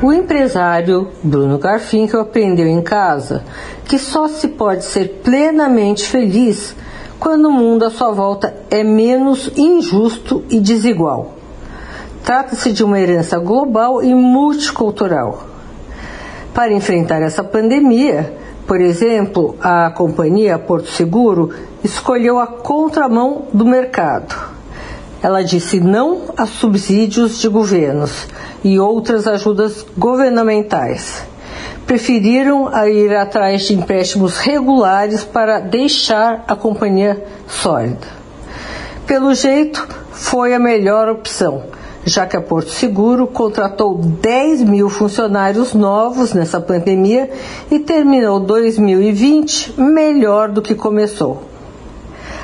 O empresário Bruno Garfinkel aprendeu em casa que só se pode ser plenamente feliz quando o mundo à sua volta é menos injusto e desigual. Trata-se de uma herança global e multicultural. Para enfrentar essa pandemia, por exemplo, a companhia Porto Seguro escolheu a contramão do mercado. Ela disse não a subsídios de governos e outras ajudas governamentais. Preferiram ir atrás de empréstimos regulares para deixar a companhia sólida. Pelo jeito, foi a melhor opção, já que a Porto Seguro contratou 10 mil funcionários novos nessa pandemia e terminou 2020 melhor do que começou.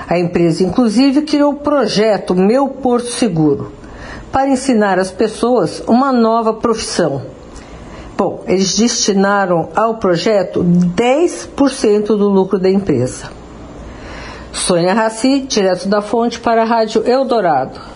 A empresa, inclusive, criou o projeto Meu Porto Seguro para ensinar as pessoas uma nova profissão. Bom, eles destinaram ao projeto 10% do lucro da empresa. Sônia Raci, direto da fonte para a Rádio Eldorado.